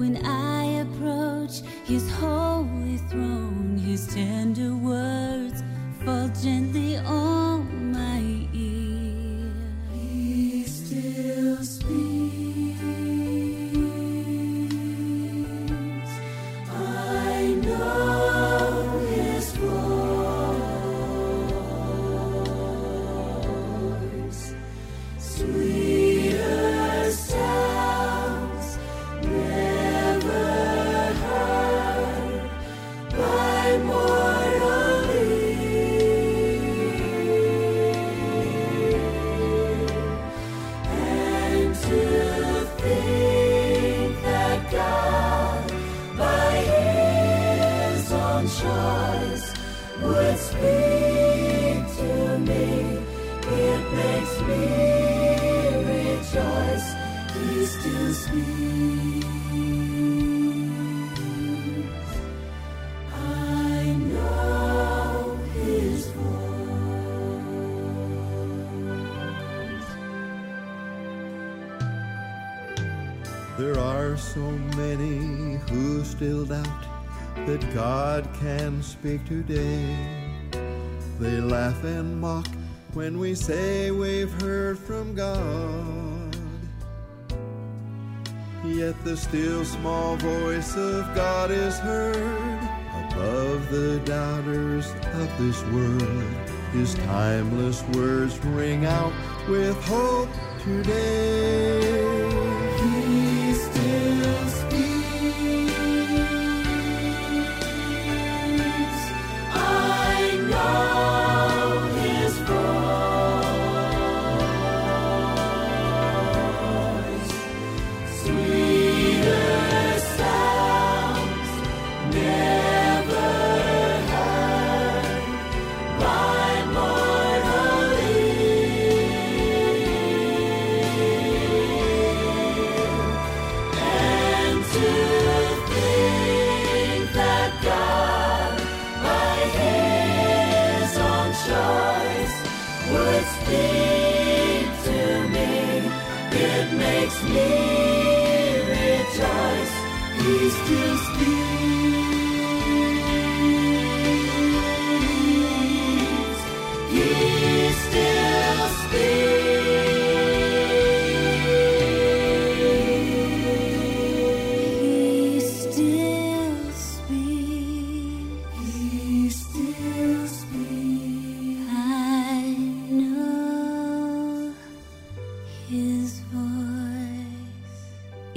When I approach His holy throne, His tender words fall gently on so many who still doubt that God can speak today. They laugh and mock when we say we've heard from God. Yet the still small voice of God is heard above the doubters of this world. His timeless words ring out with hope today.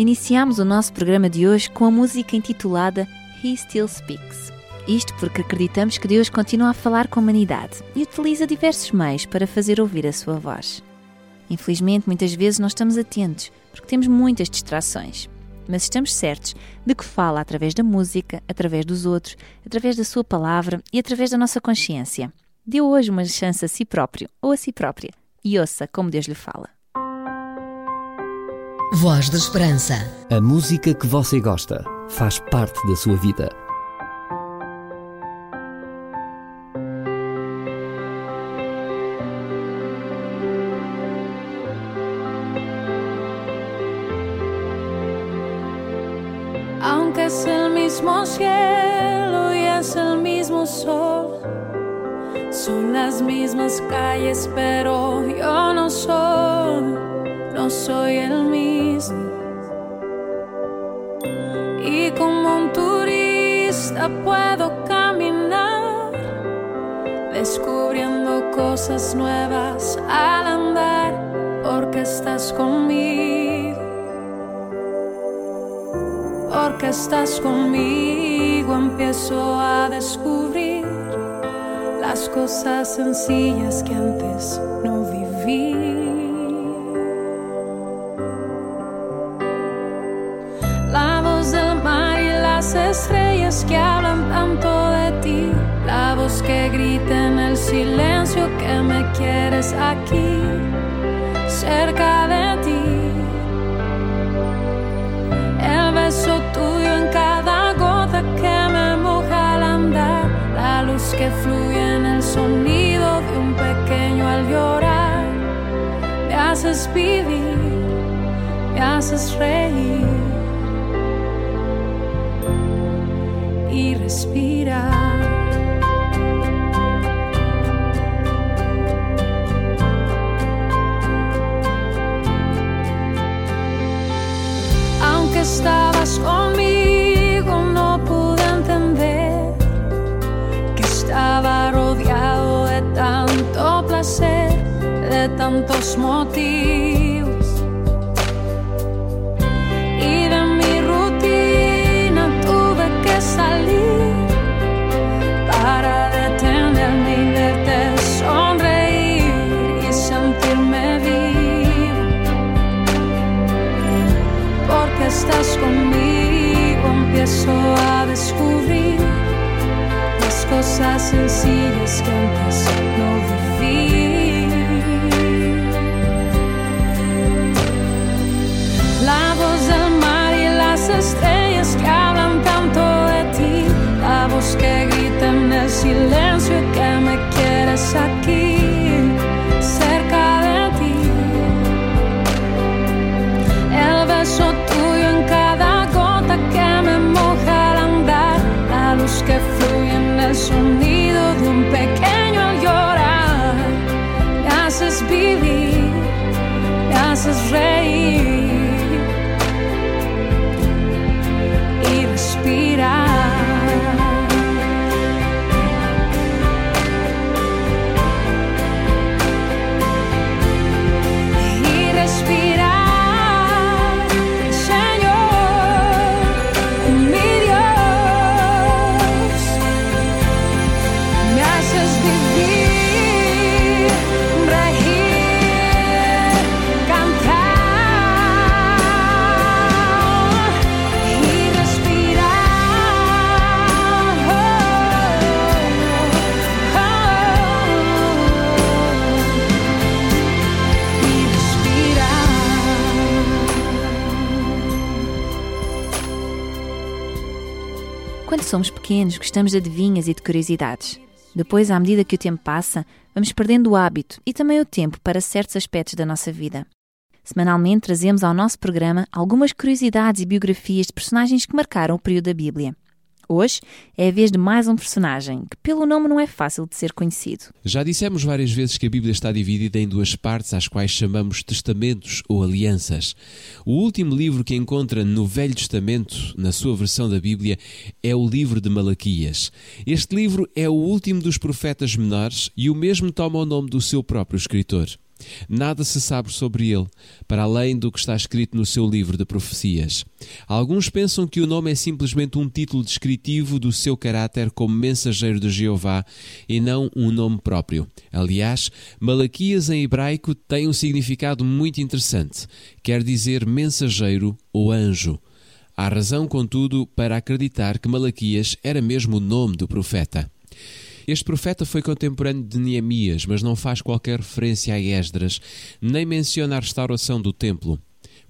Iniciamos o nosso programa de hoje com a música intitulada He Still Speaks. Isto porque acreditamos que Deus continua a falar com a humanidade e utiliza diversos meios para fazer ouvir a sua voz. Infelizmente, muitas vezes não estamos atentos porque temos muitas distrações, mas estamos certos de que fala através da música, através dos outros, através da sua palavra e através da nossa consciência. Deu hoje uma chance a si próprio ou a si própria e ouça como Deus lhe fala. Voz da Esperança. A música que você gosta faz parte da sua vida. Aunque es el mismo cielo y es el mismo sol, son las mismas calles, pero yo no soy, no soy el mismo. Y como un turista puedo caminar descubriendo cosas nuevas al andar porque estás conmigo. Porque estás conmigo empiezo a descubrir las cosas sencillas que antes no estrellas que hablan tanto de ti. La voz que grita en el silencio que me quieres aquí, cerca de ti. El beso tuyo en cada gota que me moja al andar. La luz que fluye en el sonido de un pequeño al llorar. Me haces vivir, me haces reír. Aunque estabas conmigo, no pude entender que estaba rodeado de tanto placer, de tantos motivos. Pequenos, gostamos de adivinhas e de curiosidades. Depois, à medida que o tempo passa, vamos perdendo o hábito e também o tempo para certos aspectos da nossa vida. Semanalmente trazemos ao nosso programa algumas curiosidades e biografias de personagens que marcaram o período da Bíblia. Hoje é a vez de mais um personagem que, pelo nome, não é fácil de ser conhecido. Já dissemos várias vezes que a Bíblia está dividida em duas partes, às quais chamamos testamentos ou alianças. O último livro que encontra no Velho Testamento, na sua versão da Bíblia, é o livro de Malaquias. Este livro é o último dos profetas menores e o mesmo toma o nome do seu próprio escritor. Nada se sabe sobre ele, para além do que está escrito no seu livro de profecias. Alguns pensam que o nome é simplesmente um título descritivo do seu caráter como mensageiro de Jeová e não um nome próprio. Aliás, Malaquias em hebraico tem um significado muito interessante. Quer dizer mensageiro ou anjo. Há razão, contudo, para acreditar que Malaquias era mesmo o nome do profeta. Este profeta foi contemporâneo de Neemias, mas não faz qualquer referência a Esdras, nem menciona a restauração do templo.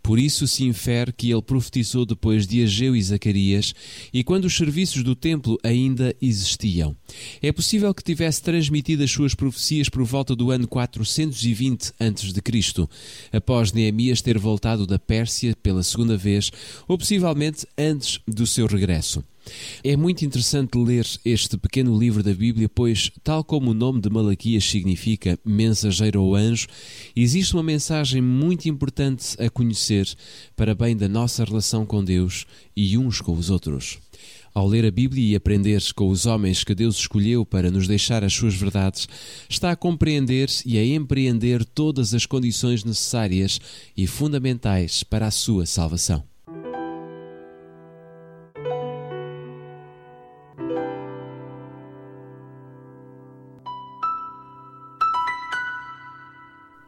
Por isso se infere que ele profetizou depois de Ageu e Zacarias e quando os serviços do templo ainda existiam. É possível que tivesse transmitido as suas profecias por volta do ano 420 a.C., após Neemias ter voltado da Pérsia pela segunda vez, ou possivelmente antes do seu regresso. É muito interessante ler este pequeno livro da Bíblia, pois, tal como o nome de Malaquias significa mensageiro ou anjo, existe uma mensagem muito importante a conhecer para bem da nossa relação com Deus e uns com os outros. Ao ler a Bíblia e aprender com os homens que Deus escolheu para nos deixar as suas verdades, está a compreender e a empreender todas as condições necessárias e fundamentais para a sua salvação.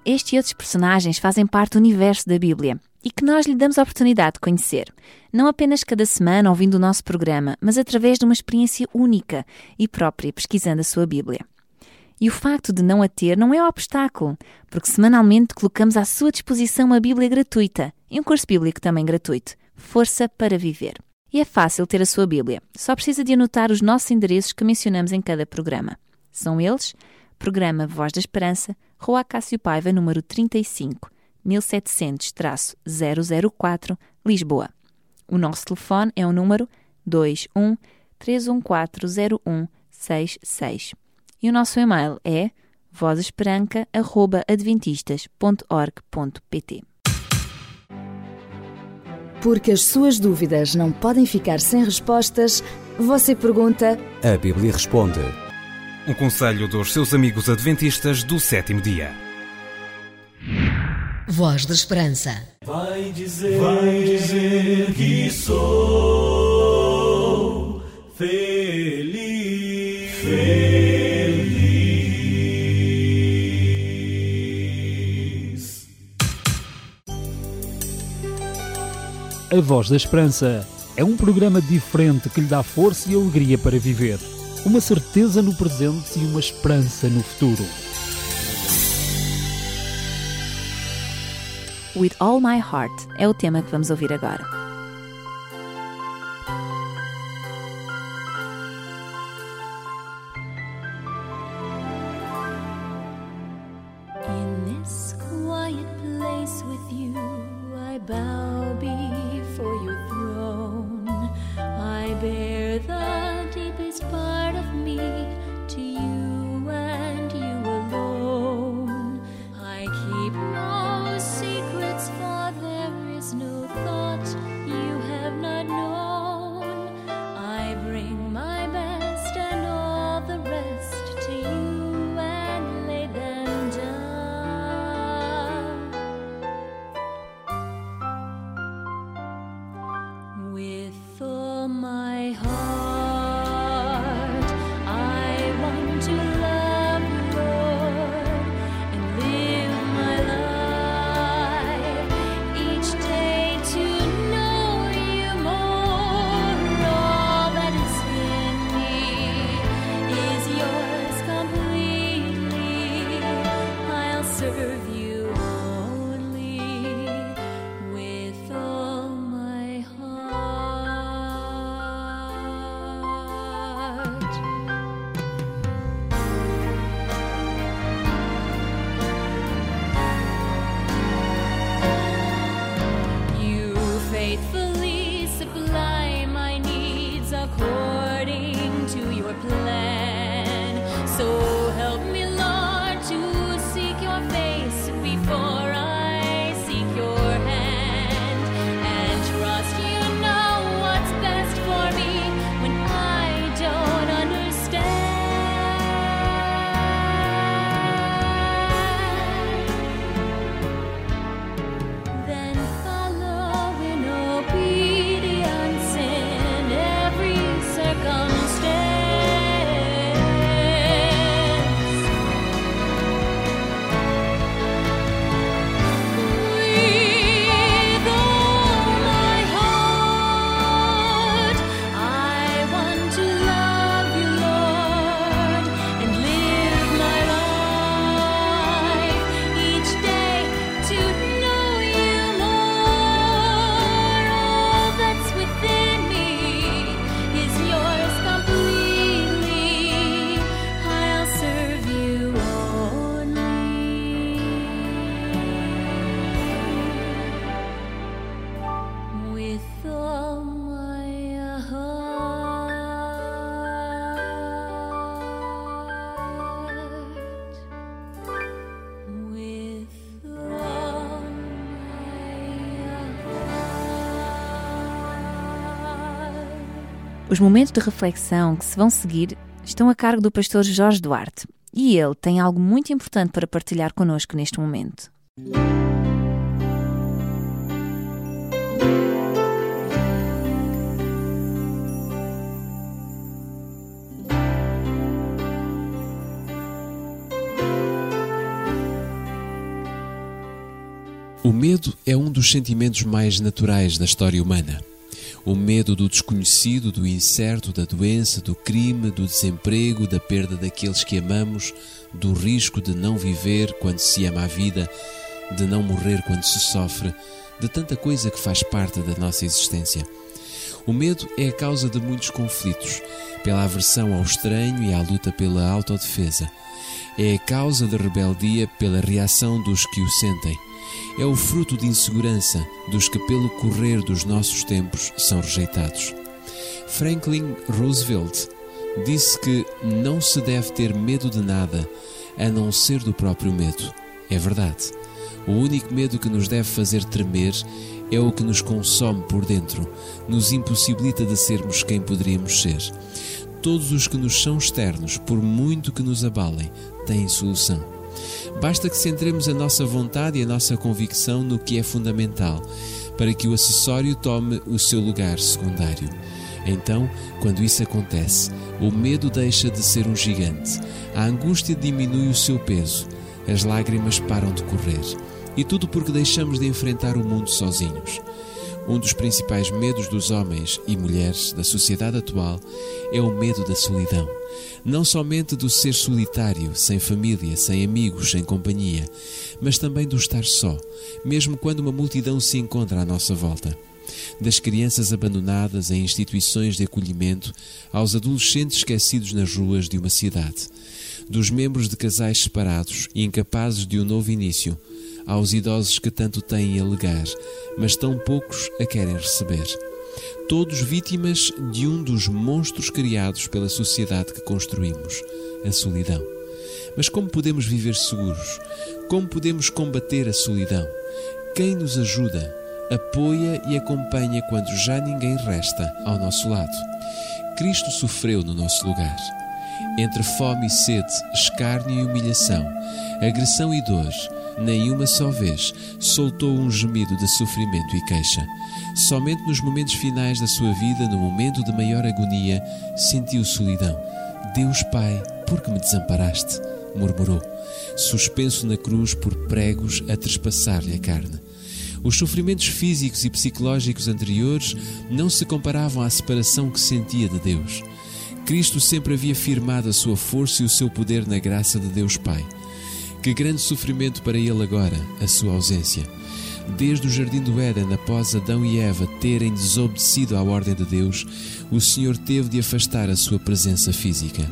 Este e outros personagens fazem parte do universo da Bíblia e que nós lhe damos a oportunidade de conhecer, não apenas cada semana ouvindo o nosso programa, mas através de uma experiência única e própria pesquisando a sua Bíblia. E o facto de não a ter não é um obstáculo, porque semanalmente colocamos à sua disposição uma Bíblia gratuita e um curso bíblico também gratuito, Força para Viver. E é fácil ter a sua Bíblia, só precisa de anotar os nossos endereços que mencionamos em cada programa. São eles: Programa Voz da Esperança, Rua Cássio Paiva, número 35, 1700-004, Lisboa. O nosso telefone é o número 21 3140166 e o nosso e-mail é vozesperanca.adventistas.org.pt Porque as suas dúvidas não podem ficar sem respostas, você pergunta. A Bíblia responde. Um conselho dos seus amigos adventistas do sétimo dia. Voz da Esperança. Vai dizer, vai dizer que sou feliz. Feliz. A Voz da Esperança é um programa diferente que lhe dá força e alegria para viver, uma certeza no presente e uma esperança no futuro. With All My Heart é o tema que vamos ouvir agora. Os momentos de reflexão que se vão seguir estão a cargo do pastor Jorge Duarte e ele tem algo muito importante para partilhar connosco neste momento. O medo é um dos sentimentos mais naturais da história humana. O medo do desconhecido, do incerto, da doença, do crime, do desemprego, da perda daqueles que amamos, do risco de não viver quando se ama a vida, de não morrer quando se sofre, de tanta coisa que faz parte da nossa existência. O medo é a causa de muitos conflitos, pela aversão ao estranho e à luta pela autodefesa. É a causa da rebeldia pela reação dos que o sentem é o fruto de insegurança dos que, pelo correr dos nossos tempos, são rejeitados. Franklin Roosevelt disse que não se deve ter medo de nada a não ser do próprio medo. É verdade. O único medo que nos deve fazer tremer é o que nos consome por dentro, nos impossibilita de sermos quem poderíamos ser. Todos os que nos são externos, por muito que nos abalem, têm solução. Basta que centremos a nossa vontade e a nossa convicção no que é fundamental, para que o acessório tome o seu lugar secundário. Então, quando isso acontece, o medo deixa de ser um gigante, a angústia diminui o seu peso, as lágrimas param de correr. E tudo porque deixamos de enfrentar o mundo sozinhos. Um dos principais medos dos homens e mulheres da sociedade atual é o medo da solidão. Não somente do ser solitário, sem família, sem amigos, sem companhia, mas também do estar só, mesmo quando uma multidão se encontra à nossa volta. Das crianças abandonadas em instituições de acolhimento aos adolescentes esquecidos nas ruas de uma cidade, dos membros de casais separados e incapazes de um novo início aos idosos que tanto têm a legar, mas tão poucos a querem receber. Todos vítimas de um dos monstros criados pela sociedade que construímos, a solidão. Mas como podemos viver seguros? Como podemos combater a solidão? Quem nos ajuda, apoia e acompanha quando já ninguém resta ao nosso lado? Cristo sofreu no nosso lugar. Entre fome e sede, escárnio e humilhação, agressão e dor, nenhuma só vez soltou um gemido de sofrimento e queixa. Somente nos momentos finais da sua vida, no momento de maior agonia, sentiu solidão. Deus Pai, por que me desamparaste? murmurou, suspenso na cruz por pregos a trespassar-lhe a carne. Os sofrimentos físicos e psicológicos anteriores não se comparavam à separação que sentia de Deus. Cristo sempre havia firmado a sua força e o seu poder na graça de Deus Pai. Que grande sofrimento para ele agora, a sua ausência. Desde o jardim do Éden, após Adão e Eva terem desobedecido à ordem de Deus, o Senhor teve de afastar a sua presença física.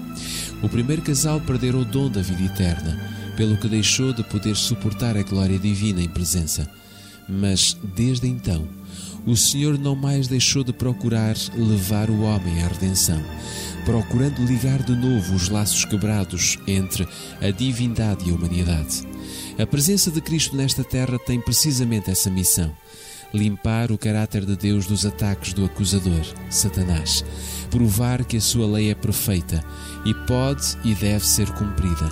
O primeiro casal perdera o dom da vida eterna, pelo que deixou de poder suportar a glória divina em presença. Mas, desde então, o Senhor não mais deixou de procurar levar o homem à redenção procurando ligar de novo os laços quebrados entre a divindade e a humanidade. A presença de Cristo nesta terra tem precisamente essa missão: limpar o caráter de Deus dos ataques do acusador, Satanás, provar que a sua lei é perfeita e pode e deve ser cumprida,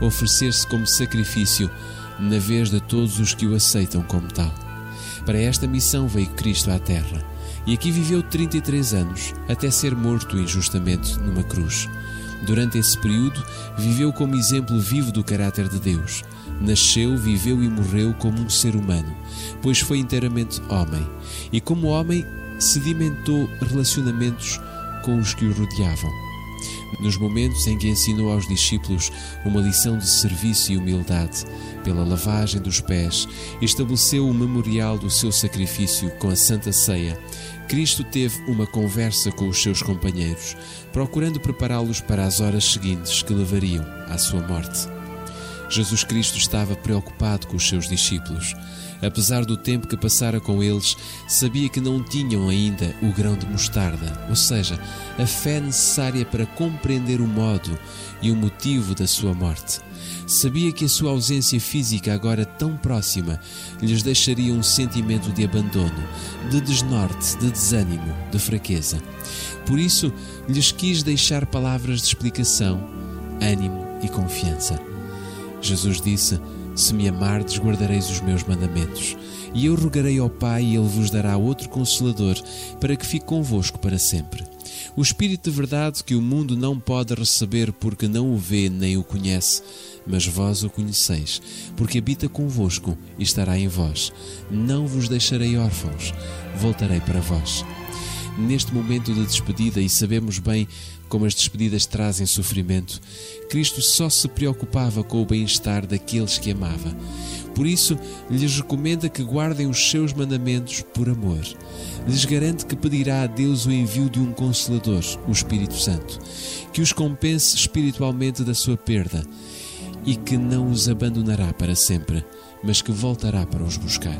oferecer-se como sacrifício na vez de todos os que o aceitam como tal. Para esta missão veio Cristo à terra e aqui viveu 33 anos, até ser morto injustamente numa cruz. Durante esse período, viveu como exemplo vivo do caráter de Deus. Nasceu, viveu e morreu como um ser humano, pois foi inteiramente homem, e como homem sedimentou relacionamentos com os que o rodeavam. Nos momentos em que ensinou aos discípulos uma lição de serviço e humildade, pela lavagem dos pés, estabeleceu o memorial do seu sacrifício com a Santa Ceia. Cristo teve uma conversa com os seus companheiros, procurando prepará-los para as horas seguintes que levariam à sua morte. Jesus Cristo estava preocupado com os seus discípulos. Apesar do tempo que passara com eles, sabia que não tinham ainda o grão de mostarda, ou seja, a fé necessária para compreender o modo e o motivo da sua morte. Sabia que a sua ausência física, agora tão próxima, lhes deixaria um sentimento de abandono, de desnorte, de desânimo, de fraqueza. Por isso, lhes quis deixar palavras de explicação, ânimo e confiança. Jesus disse: Se me amardes, guardareis os meus mandamentos. E eu rogarei ao Pai, e Ele vos dará outro consolador, para que fique convosco para sempre. O Espírito de verdade que o mundo não pode receber porque não o vê nem o conhece, mas vós o conheceis, porque habita convosco e estará em vós. Não vos deixarei órfãos, voltarei para vós. Neste momento de despedida, e sabemos bem como as despedidas trazem sofrimento, Cristo só se preocupava com o bem-estar daqueles que amava. Por isso, lhes recomenda que guardem os seus mandamentos por amor. Lhes garante que pedirá a Deus o envio de um Consolador, o Espírito Santo, que os compense espiritualmente da sua perda e que não os abandonará para sempre, mas que voltará para os buscar.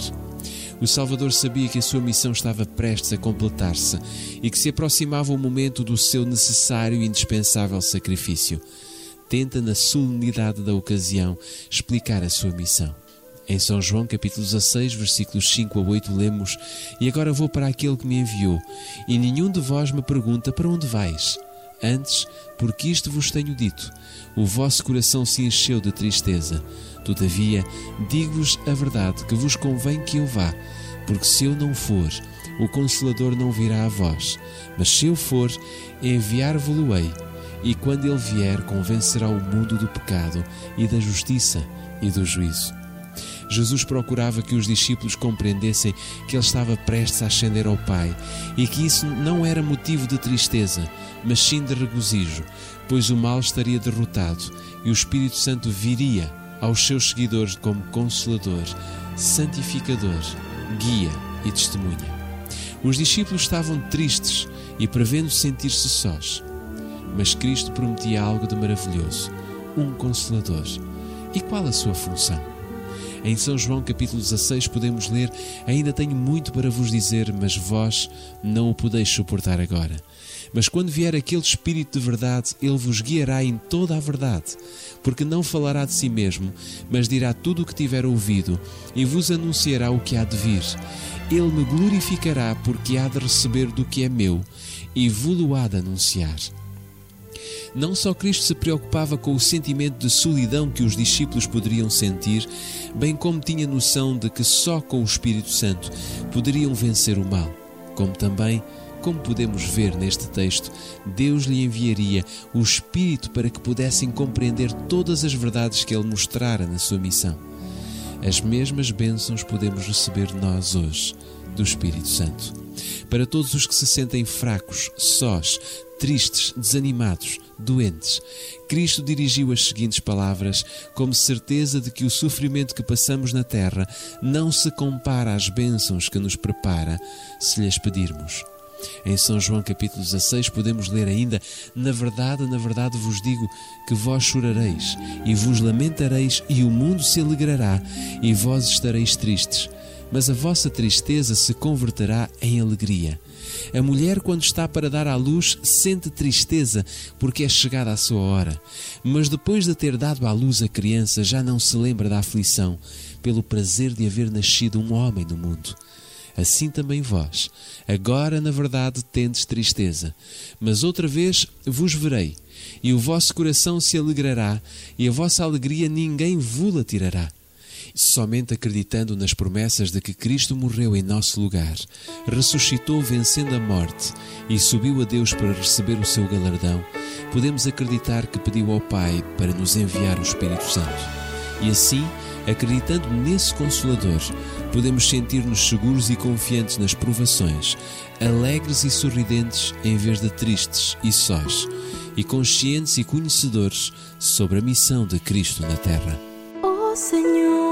O Salvador sabia que a sua missão estava prestes a completar-se e que se aproximava o momento do seu necessário e indispensável sacrifício. Tenta, na solenidade da ocasião, explicar a sua missão. Em São João, capítulo 16, versículos 5 a 8, lemos: E agora vou para aquele que me enviou, e nenhum de vós me pergunta para onde vais. Antes, porque isto vos tenho dito, o vosso coração se encheu de tristeza. Todavia, digo-vos a verdade que vos convém que eu vá, porque se eu não for, o Consolador não virá a vós, mas se eu for, enviar-vos-lo-ei, e quando ele vier, convencerá o mundo do pecado e da justiça e do juízo. Jesus procurava que os discípulos compreendessem que ele estava prestes a ascender ao Pai e que isso não era motivo de tristeza, mas sim de regozijo, pois o mal estaria derrotado e o Espírito Santo viria aos seus seguidores como consolador, santificador, guia e testemunha. Os discípulos estavam tristes e prevendo sentir-se sós. Mas Cristo prometia algo de maravilhoso, um consolador. E qual a sua função? Em São João capítulo 16 podemos ler: Ainda tenho muito para vos dizer, mas vós não o podeis suportar agora. Mas quando vier aquele Espírito de verdade, ele vos guiará em toda a verdade, porque não falará de si mesmo, mas dirá tudo o que tiver ouvido e vos anunciará o que há de vir. Ele me glorificará, porque há de receber do que é meu e vos-lo há de anunciar. Não só Cristo se preocupava com o sentimento de solidão que os discípulos poderiam sentir, bem como tinha noção de que só com o Espírito Santo poderiam vencer o mal, como também como podemos ver neste texto, Deus lhe enviaria o Espírito para que pudessem compreender todas as verdades que ele mostrara na sua missão. As mesmas bênçãos podemos receber nós hoje do Espírito Santo. Para todos os que se sentem fracos, sós, tristes, desanimados, doentes, Cristo dirigiu as seguintes palavras, como certeza de que o sofrimento que passamos na terra não se compara às bênçãos que nos prepara se lhes pedirmos. Em São João capítulo 16 podemos ler ainda: Na verdade, na verdade vos digo que vós chorareis e vos lamentareis, e o mundo se alegrará, e vós estareis tristes. Mas a vossa tristeza se converterá em alegria. A mulher, quando está para dar à luz, sente tristeza porque é chegada a sua hora. Mas depois de ter dado à luz a criança, já não se lembra da aflição, pelo prazer de haver nascido um homem no mundo assim também vós. Agora, na verdade, tendes tristeza, mas outra vez vos verei, e o vosso coração se alegrará, e a vossa alegria ninguém vos-la tirará. Somente acreditando nas promessas de que Cristo morreu em nosso lugar, ressuscitou vencendo a morte e subiu a Deus para receber o seu galardão, podemos acreditar que pediu ao Pai para nos enviar o Espírito Santo. E assim, acreditando nesse Consolador, podemos sentir-nos seguros e confiantes nas provações, alegres e sorridentes em vez de tristes e sós, e conscientes e conhecedores sobre a missão de Cristo na Terra. Oh Senhor,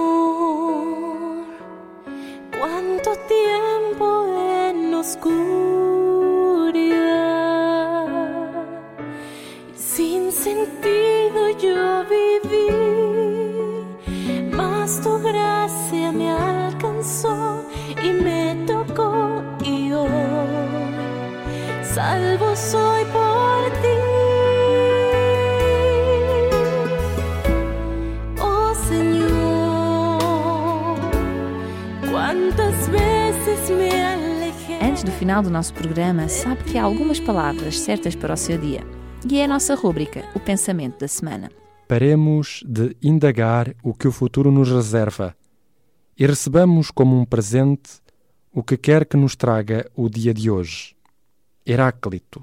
em final do nosso programa, sabe que há algumas palavras certas para o seu dia. E é a nossa rúbrica, o pensamento da semana. Paremos de indagar o que o futuro nos reserva e recebamos como um presente o que quer que nos traga o dia de hoje. Heráclito.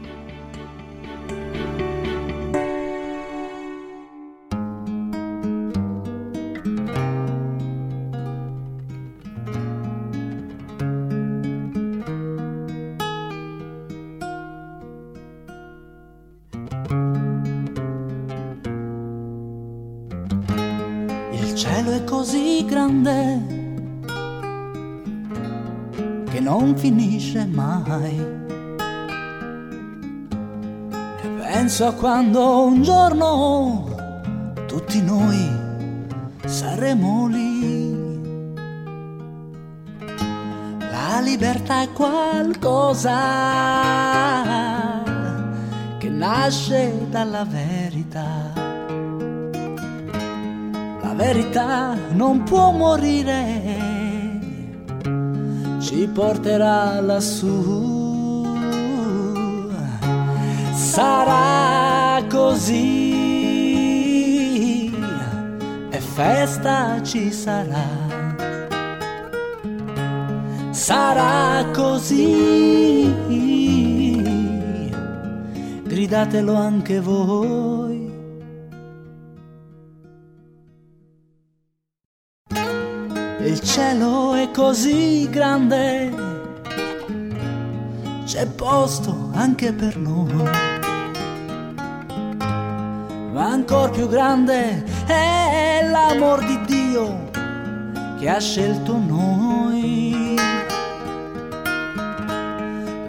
A quando un giorno tutti noi saremo lì. La libertà è qualcosa che nasce dalla verità. La verità non può morire, ci porterà lassù. Sarà così e festa ci sarà. Sarà così, gridatelo anche voi. Il cielo è così grande, c'è posto anche per noi. Ma ancora più grande è l'amor di Dio che ha scelto noi.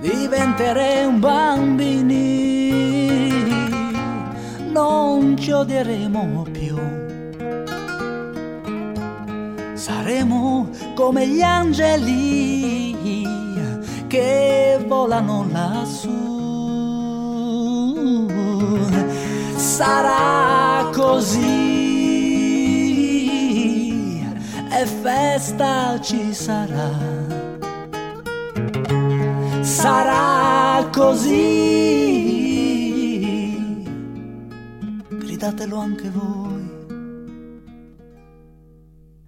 Diventeremo bambini, non ci odieremo più. Saremo come gli angeli che volano lassù. Sarà così e festa ci sarà. Sarà così. Gridatelo anche voi.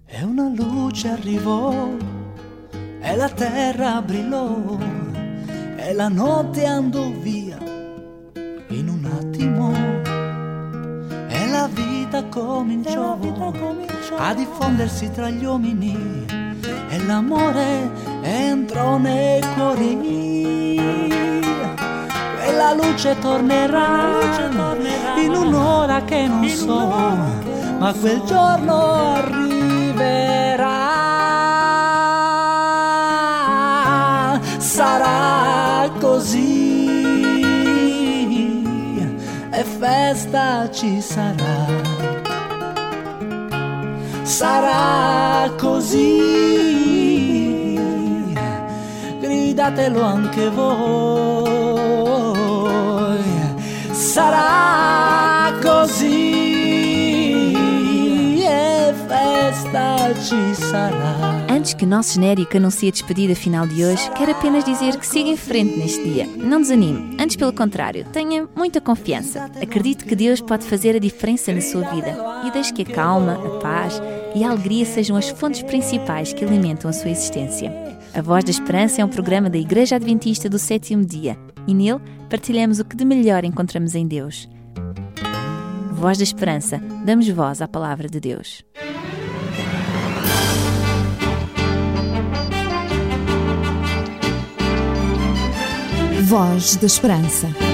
E una luce arrivò e la terra brillò e la notte andò via la vita cominciò, a diffondersi tra gli uomini e l'amore entrò nei cuori. Quella luce tornerà, in un'ora che non so, ma quel giorno arriverà. Sarà così e festa ci sarà. Sarà così, gridatelo anche voi. Sarà così festa. Antes que o nosso genérico anuncie a despedida final de hoje, quero apenas dizer que siga em frente neste dia. Não desanime, antes pelo contrário, tenha muita confiança. Acredite que Deus pode fazer a diferença na sua vida e deixe que a calma, a paz e a alegria sejam as fontes principais que alimentam a sua existência. A Voz da Esperança é um programa da Igreja Adventista do Sétimo Dia e nele partilhamos o que de melhor encontramos em Deus. Voz da Esperança, damos voz à palavra de Deus. Voz da Esperança.